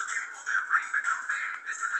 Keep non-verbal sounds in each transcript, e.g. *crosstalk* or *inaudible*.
There's people that ring the.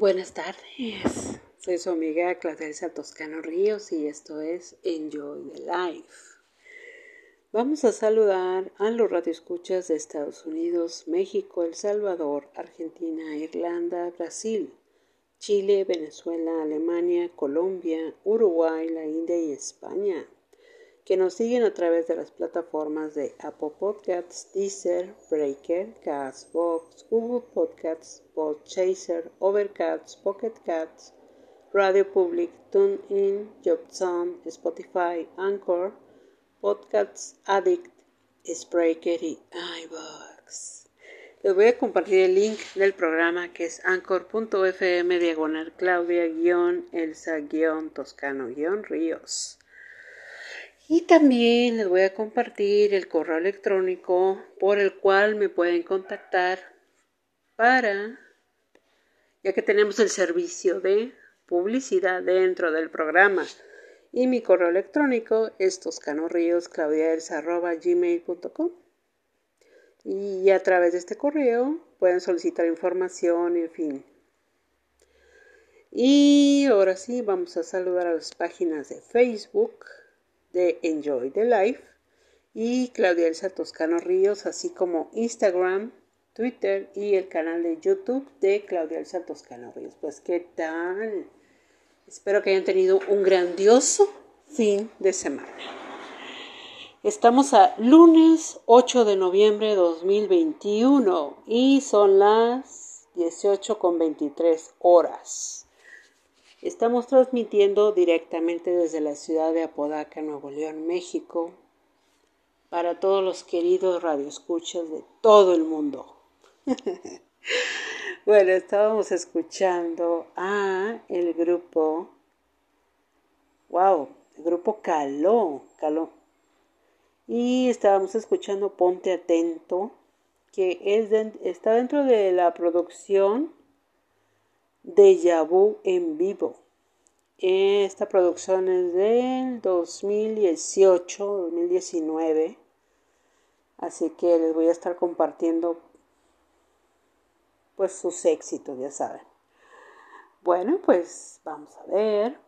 Buenas tardes, soy su amiga Claudia Toscano Ríos y esto es Enjoy the Life. Vamos a saludar a los radioescuchas de Estados Unidos, México, El Salvador, Argentina, Irlanda, Brasil, Chile, Venezuela, Alemania, Colombia, Uruguay, la India y España que nos siguen a través de las plataformas de Apple Podcasts, Deezer, Breaker, Castbox, Google Podcasts, Podchaser, Overcast, Pocket Cats, Radio Public, TuneIn, JobSound, Spotify, Anchor, Podcasts Addict, Spreaker y iVoox. Les voy a compartir el link del programa que es anchor.fm diagonal claudia-elsa-toscano-ríos. Y también les voy a compartir el correo electrónico por el cual me pueden contactar para, ya que tenemos el servicio de publicidad dentro del programa. Y mi correo electrónico es toscanorrios.claudiaelsa.gmail.com Y a través de este correo pueden solicitar información, en fin. Y ahora sí, vamos a saludar a las páginas de Facebook de Enjoy the Life y Claudia Elsa Toscano Ríos, así como Instagram, Twitter y el canal de YouTube de Claudia Elsa Toscano Ríos. Pues, ¿qué tal? Espero que hayan tenido un grandioso fin de semana. Estamos a lunes 8 de noviembre de 2021 y son las 18 con 23 horas. Estamos transmitiendo directamente desde la ciudad de Apodaca, Nuevo León, México, para todos los queridos radioescuchas de todo el mundo. *laughs* bueno, estábamos escuchando a el grupo, wow, el grupo Caló, Caló. Y estábamos escuchando Ponte Atento, que es está dentro de la producción de Vu en vivo. Esta producción es del 2018, 2019. Así que les voy a estar compartiendo pues sus éxitos, ya saben. Bueno, pues vamos a ver.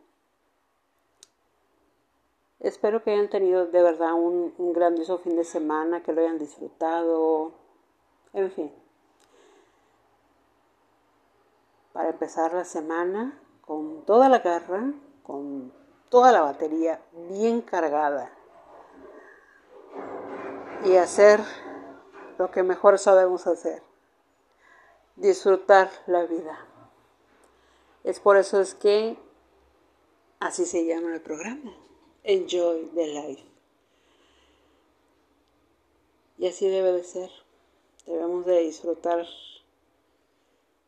Espero que hayan tenido de verdad un, un grandioso fin de semana, que lo hayan disfrutado. En fin. Para empezar la semana con toda la garra, con toda la batería bien cargada y hacer lo que mejor sabemos hacer, disfrutar la vida. Es por eso es que así se llama el programa. Enjoy the life. Y así debe de ser. Debemos de disfrutar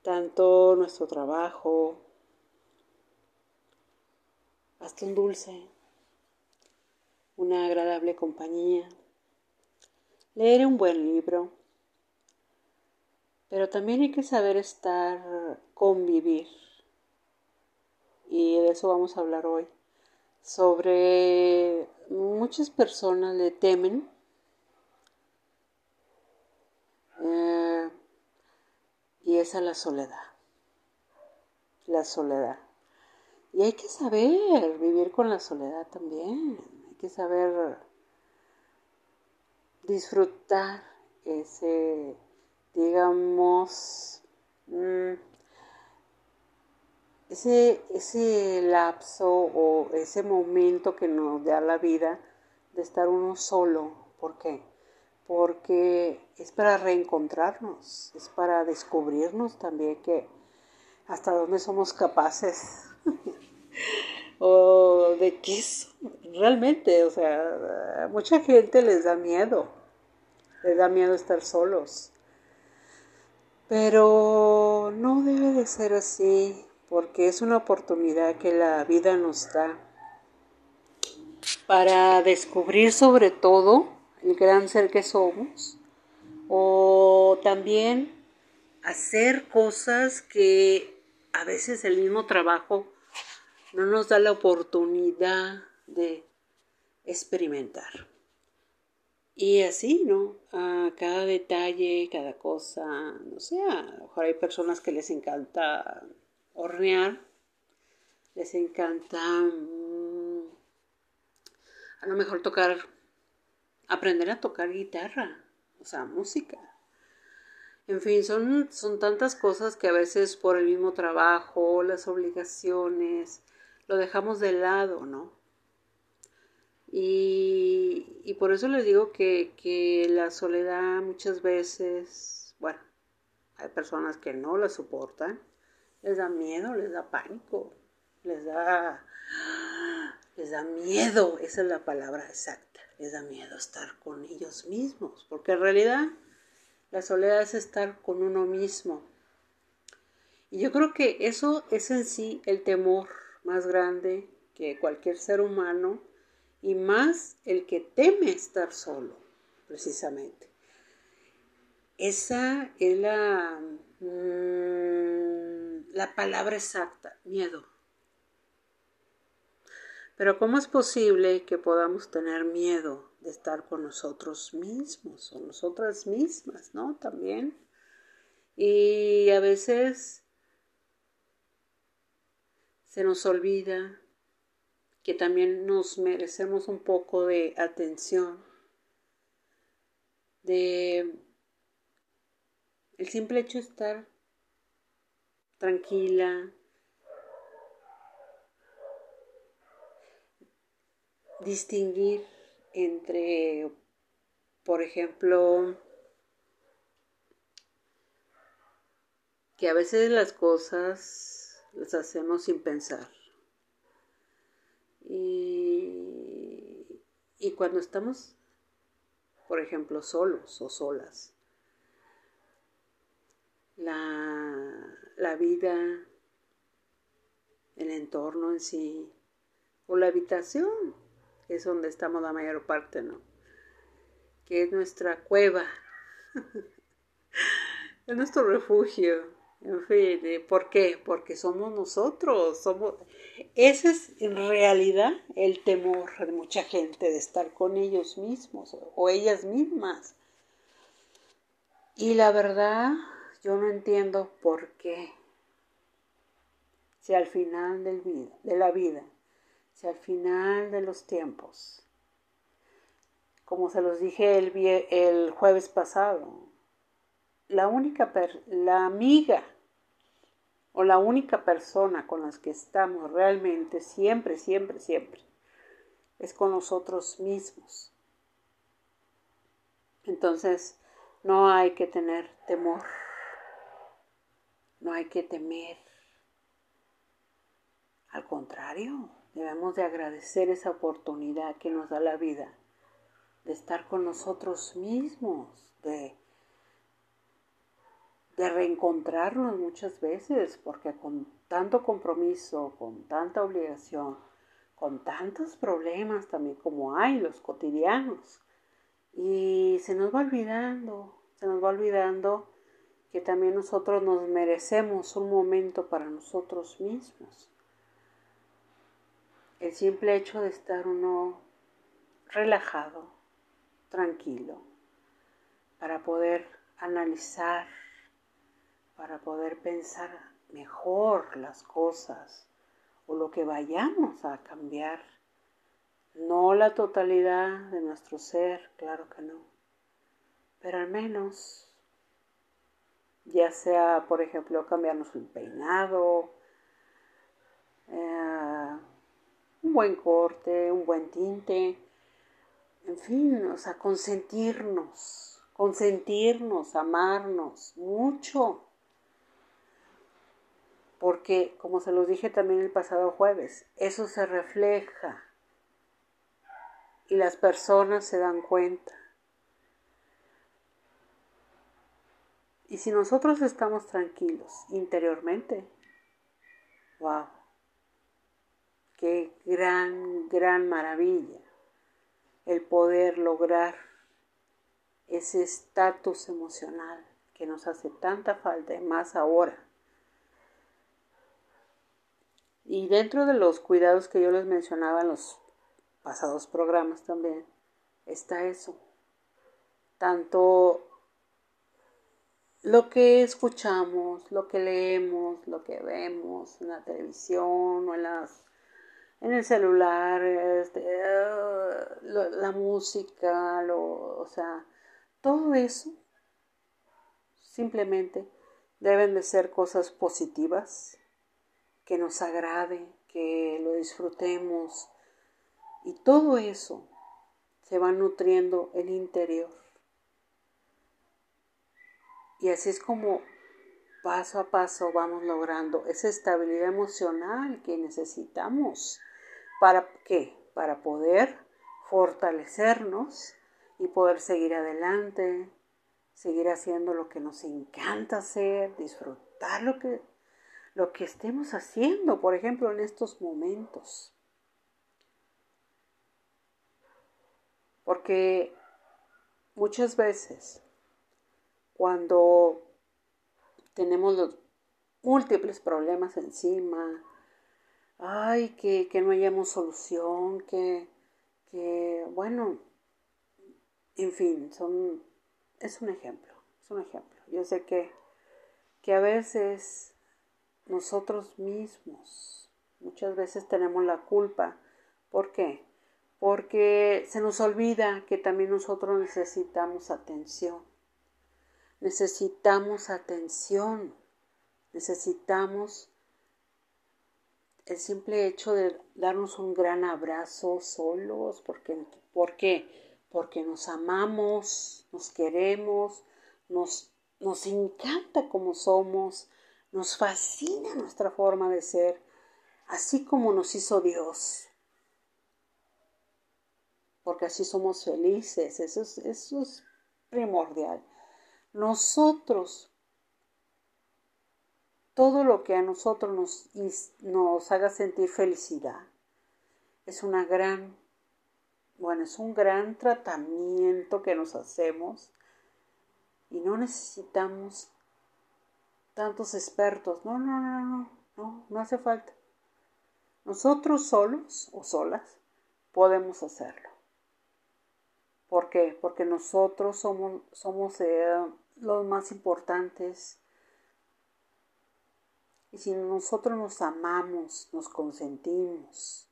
tanto nuestro trabajo, hasta un dulce, una agradable compañía, leer un buen libro, pero también hay que saber estar, convivir. Y de eso vamos a hablar hoy sobre muchas personas le temen eh, y es a la soledad. La soledad. Y hay que saber vivir con la soledad también. Hay que saber disfrutar ese, digamos, mm, ese, ese lapso o ese momento que nos da la vida de estar uno solo. ¿Por qué? Porque es para reencontrarnos, es para descubrirnos también que hasta dónde somos capaces *laughs* o de qué realmente, o sea, a mucha gente les da miedo, les da miedo estar solos. Pero no debe de ser así porque es una oportunidad que la vida nos da para descubrir sobre todo el ser que somos o también hacer cosas que a veces el mismo trabajo no nos da la oportunidad de experimentar. Y así, ¿no? A cada detalle, cada cosa, no sé, a lo mejor hay personas que les encanta hornear, les encanta mm, a lo mejor tocar, aprender a tocar guitarra, o sea, música. En fin, son, son tantas cosas que a veces por el mismo trabajo, las obligaciones, lo dejamos de lado, ¿no? Y, y por eso les digo que, que la soledad muchas veces, bueno, hay personas que no la soportan, les da miedo, les da pánico, les da, les da miedo, esa es la palabra exacta, les da miedo estar con ellos mismos, porque en realidad la soledad es estar con uno mismo. Y yo creo que eso es en sí el temor más grande que cualquier ser humano y más el que teme estar solo, precisamente. Esa es la... Mm, la palabra exacta, miedo. Pero ¿cómo es posible que podamos tener miedo de estar con nosotros mismos o nosotras mismas, ¿no? También. Y a veces se nos olvida que también nos merecemos un poco de atención, de el simple hecho de estar tranquila, distinguir entre, por ejemplo, que a veces las cosas las hacemos sin pensar. Y, y cuando estamos, por ejemplo, solos o solas, la, la vida, el entorno en sí, o la habitación, es donde estamos la mayor parte, ¿no? Que es nuestra cueva, *laughs* es nuestro refugio, En fin, eh, ¿por qué? Porque somos nosotros, somos... Ese es en realidad el temor de mucha gente de estar con ellos mismos o ellas mismas. Y la verdad, yo no entiendo por qué. Si al final del vida, de la vida, si al final de los tiempos, como se los dije el, el jueves pasado, la única, la amiga o la única persona con las que estamos realmente siempre, siempre, siempre, es con nosotros mismos. Entonces, no hay que tener temor, no hay que temer. Al contrario, debemos de agradecer esa oportunidad que nos da la vida de estar con nosotros mismos, de de reencontrarnos muchas veces, porque con tanto compromiso, con tanta obligación, con tantos problemas también como hay los cotidianos, y se nos va olvidando, se nos va olvidando que también nosotros nos merecemos un momento para nosotros mismos. El simple hecho de estar uno relajado, tranquilo, para poder analizar para poder pensar mejor las cosas o lo que vayamos a cambiar. No la totalidad de nuestro ser, claro que no, pero al menos, ya sea, por ejemplo, cambiarnos el peinado, eh, un buen corte, un buen tinte, en fin, o sea, consentirnos, consentirnos, amarnos mucho porque como se los dije también el pasado jueves, eso se refleja y las personas se dan cuenta. Y si nosotros estamos tranquilos interiormente, wow, qué gran, gran maravilla el poder lograr ese estatus emocional que nos hace tanta falta y más ahora Y dentro de los cuidados que yo les mencionaba en los pasados programas también, está eso. Tanto lo que escuchamos, lo que leemos, lo que vemos en la televisión o en las en el celular, este, la música, lo, o sea, todo eso simplemente deben de ser cosas positivas que nos agrade, que lo disfrutemos. Y todo eso se va nutriendo el interior. Y así es como paso a paso vamos logrando esa estabilidad emocional que necesitamos. ¿Para qué? Para poder fortalecernos y poder seguir adelante, seguir haciendo lo que nos encanta hacer, disfrutar lo que lo que estemos haciendo, por ejemplo, en estos momentos. Porque muchas veces cuando tenemos los múltiples problemas encima, ay, que, no hayamos solución, que, que, bueno, en fin, son, es un ejemplo, es un ejemplo. Yo sé que, que a veces nosotros mismos. Muchas veces tenemos la culpa. ¿Por qué? Porque se nos olvida que también nosotros necesitamos atención. Necesitamos atención. Necesitamos el simple hecho de darnos un gran abrazo solos. Porque, ¿Por qué? Porque nos amamos, nos queremos, nos, nos encanta como somos, nos fascina nuestra forma de ser, así como nos hizo Dios. Porque así somos felices, eso es, primordial. Nosotros, todo lo que a nosotros nos, nos haga sentir felicidad, es una gran, bueno, es un gran tratamiento que nos hacemos y no necesitamos tantos expertos. No, no, no, no, no, no hace falta. Nosotros solos o solas podemos hacerlo. ¿Por qué? Porque nosotros somos, somos eh, los más importantes. Y si nosotros nos amamos, nos consentimos,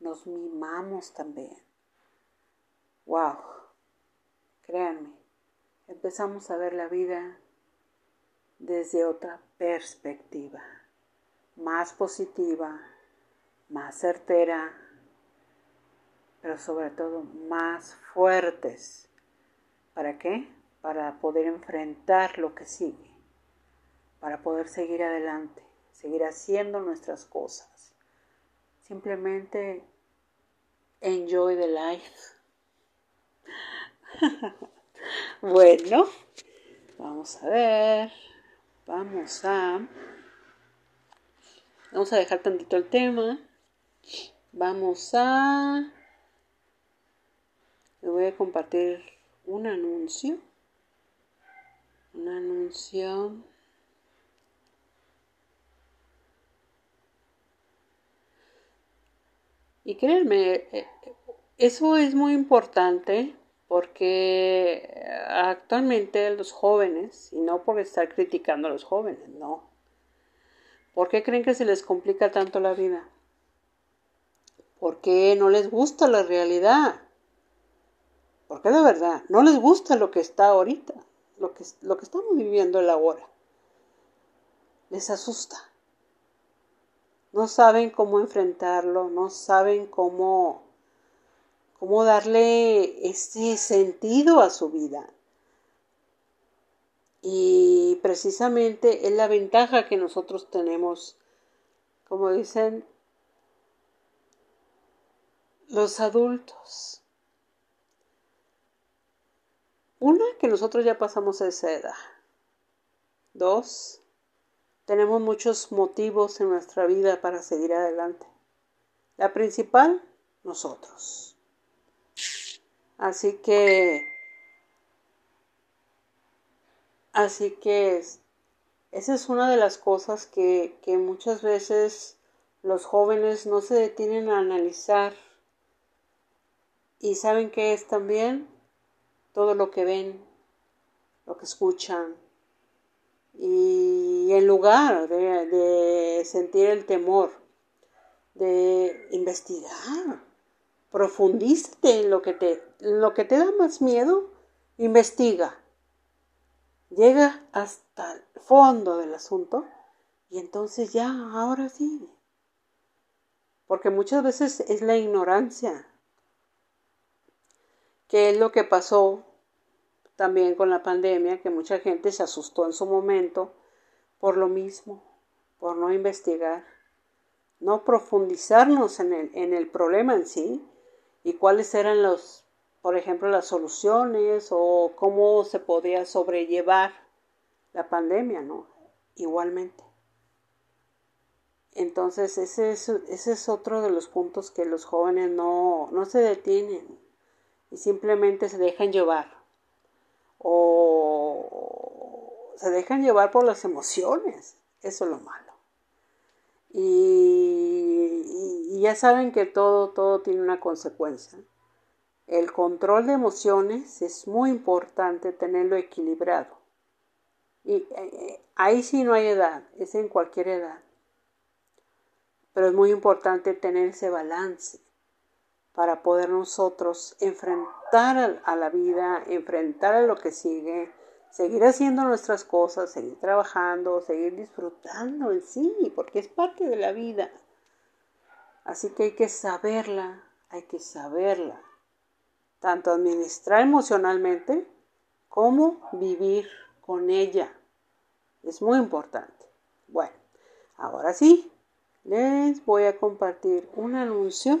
nos mimamos también. ¡Wow! Créanme, empezamos a ver la vida desde otra perspectiva, más positiva, más certera, pero sobre todo más fuertes. ¿Para qué? Para poder enfrentar lo que sigue, para poder seguir adelante, seguir haciendo nuestras cosas. Simplemente enjoy the life. *laughs* bueno, vamos a ver. Vamos a... Vamos a dejar tantito el tema. Vamos a... Le voy a compartir un anuncio. Un anuncio. Y créanme, eh, eso es muy importante porque actualmente los jóvenes, y no por estar criticando a los jóvenes, no. ¿Por qué creen que se les complica tanto la vida? Porque no les gusta la realidad. Porque de verdad, no les gusta lo que está ahorita, lo que, lo que estamos viviendo el ahora. Les asusta. No saben cómo enfrentarlo, no saben cómo cómo darle ese sentido a su vida. Y precisamente es la ventaja que nosotros tenemos, como dicen los adultos. Una, que nosotros ya pasamos esa edad. Dos, tenemos muchos motivos en nuestra vida para seguir adelante. La principal, nosotros. Así que, así que esa es una de las cosas que, que muchas veces los jóvenes no se detienen a analizar y saben que es también todo lo que ven, lo que escuchan. Y en lugar de, sentir el temor, de investigar, profundízate en lo que te, lo que te da más miedo, investiga. Llega hasta el fondo del asunto y entonces ya, ahora sí. Porque muchas veces es la ignorancia. ¿Qué es lo que pasó también con la pandemia? Que mucha gente se asustó en su momento por lo mismo, por no investigar, no profundizarnos en el, en el problema en sí, y cuáles eran los, por ejemplo, las soluciones o cómo se podía sobrellevar la pandemia, ¿no? Igualmente. Entonces, ese es, ese es otro de los puntos que los jóvenes no, no se detienen y simplemente se dejan llevar. O se dejan llevar por las emociones. Eso es lo malo. Y, ya saben que todo, todo tiene una consecuencia. El control de emociones es muy importante tenerlo equilibrado. Y eh, ahí sí no hay edad, es en cualquier edad. Pero es muy importante tener ese balance para poder nosotros enfrentar a la vida, enfrentar a lo que sigue, seguir haciendo nuestras cosas, seguir trabajando, seguir disfrutando en sí, porque es parte de la vida. Así que hay que saberla, hay que saberla, tanto administrar emocionalmente como vivir con ella. Es muy importante. Bueno, ahora sí, les voy a compartir un anuncio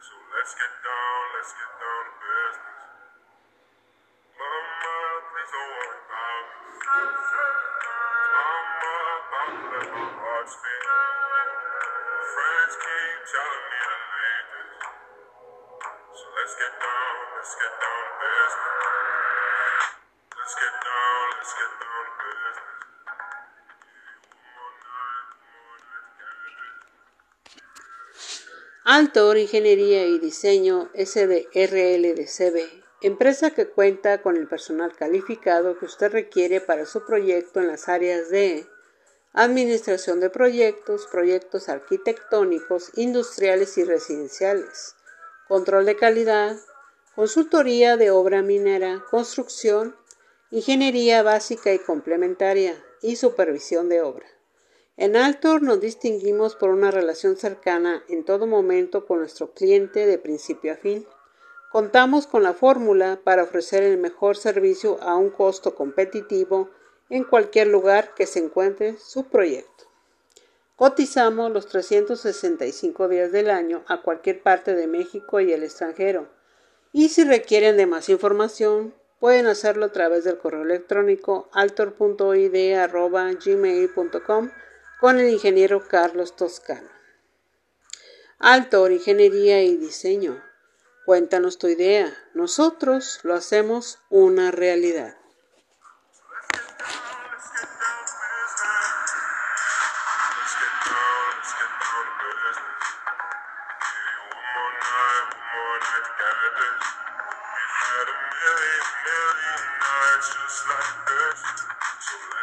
So let's get down, let's get down to business. Mama, please don't worry about me. I'm about to let my heart speak. Friends keep telling me to leave this. So let's get down, let's get down to business. Let's get down, let's get down to business. Altor Ingeniería y Diseño SDRLDCB, empresa que cuenta con el personal calificado que usted requiere para su proyecto en las áreas de administración de proyectos, proyectos arquitectónicos, industriales y residenciales, control de calidad, consultoría de obra minera, construcción, ingeniería básica y complementaria y supervisión de obra. En Altor nos distinguimos por una relación cercana en todo momento con nuestro cliente de principio a fin. Contamos con la fórmula para ofrecer el mejor servicio a un costo competitivo en cualquier lugar que se encuentre su proyecto. Cotizamos los 365 días del año a cualquier parte de México y el extranjero. Y si requieren de más información, pueden hacerlo a través del correo electrónico altor.id.gmail.com con el ingeniero Carlos Toscano. Altor, Ingeniería y Diseño. Cuéntanos tu idea. Nosotros lo hacemos una realidad.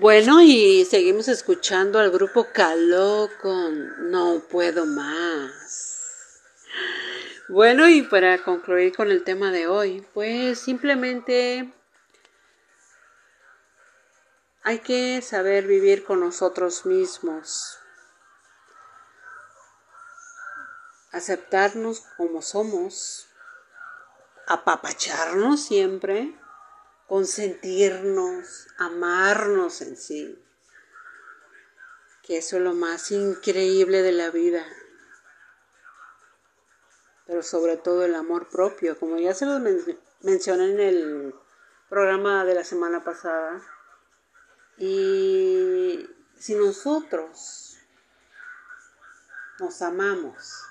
Bueno, y seguimos escuchando al grupo Caló con No puedo más. Bueno, y para concluir con el tema de hoy, pues simplemente hay que saber vivir con nosotros mismos, aceptarnos como somos, apapacharnos siempre consentirnos, amarnos en sí. que eso es lo más increíble de la vida. Pero sobre todo el amor propio, como ya se lo mencioné en el programa de la semana pasada. Y si nosotros nos amamos,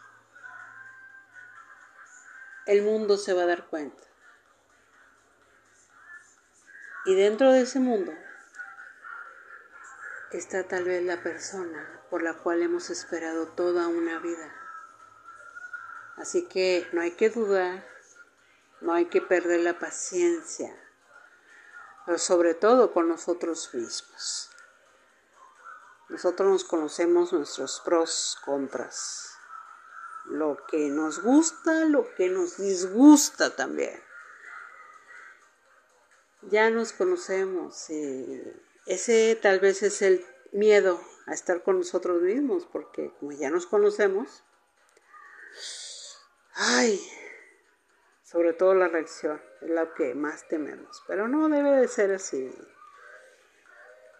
el mundo se va a dar cuenta. Y dentro de ese mundo está tal vez la persona por la cual hemos esperado toda una vida. Así que no hay que dudar, no hay que perder la paciencia, pero sobre todo con nosotros mismos. Nosotros nos conocemos nuestros pros, contras, lo que nos gusta, lo que nos disgusta también. Ya nos conocemos y ese tal vez es el miedo a estar con nosotros mismos, porque como ya nos conocemos, ay, sobre todo la reacción es lo que más tememos, pero no debe de ser así.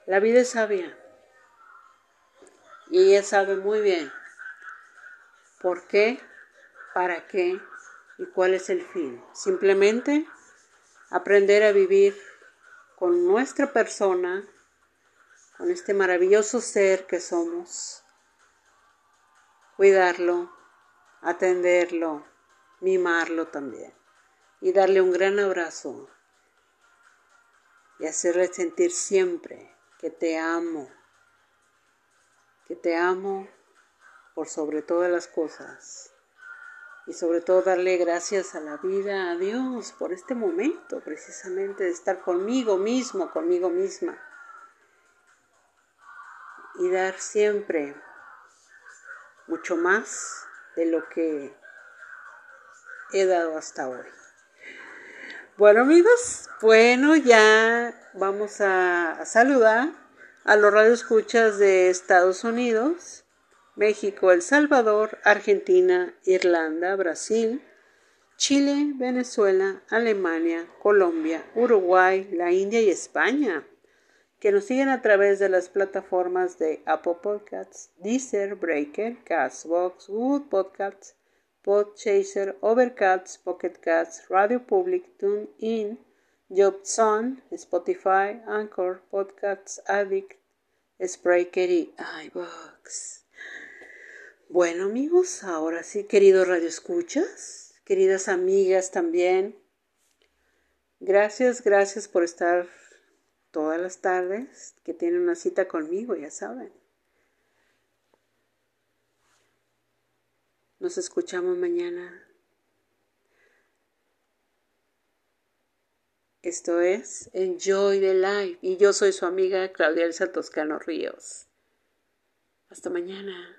La vida es sabia y ella sabe muy bien por qué, para qué y cuál es el fin. Simplemente aprender a vivir con nuestra persona con este maravilloso ser que somos, cuidarlo, atenderlo, mimarlo también. Y darle un gran abrazo. Y hacerle sentir siempre que te amo, que te amo por sobre todas las cosas y sobre todo darle gracias a la vida, a Dios, por este momento precisamente de estar conmigo mismo, conmigo misma y dar siempre mucho más de lo que he dado hasta hoy. Bueno amigos, bueno ya vamos a, saludar a los radioescuchas de Estados Unidos, México, El Salvador, Argentina, Irlanda, Brasil, Chile, Venezuela, Alemania, Colombia, Uruguay, la India y España que nos siguen a través de las plataformas de Apple Podcasts, Deezer, Breaker, Castbox, Google Podcasts, Podchaser, Overcast, Pocket Cats, Radio Public, TuneIn, JobZone, Spotify, Anchor, Podcasts Addict, Spreaker y iBox. Bueno amigos, ahora sí, queridos radioescuchas, queridas amigas también, gracias, gracias por estar todas las tardes que tienen una cita conmigo, ya saben. Nos escuchamos mañana. Esto es Enjoy the Life y yo soy su amiga Claudia Elsa Toscano Ríos. Hasta mañana.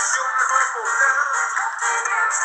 Dominación de nuevo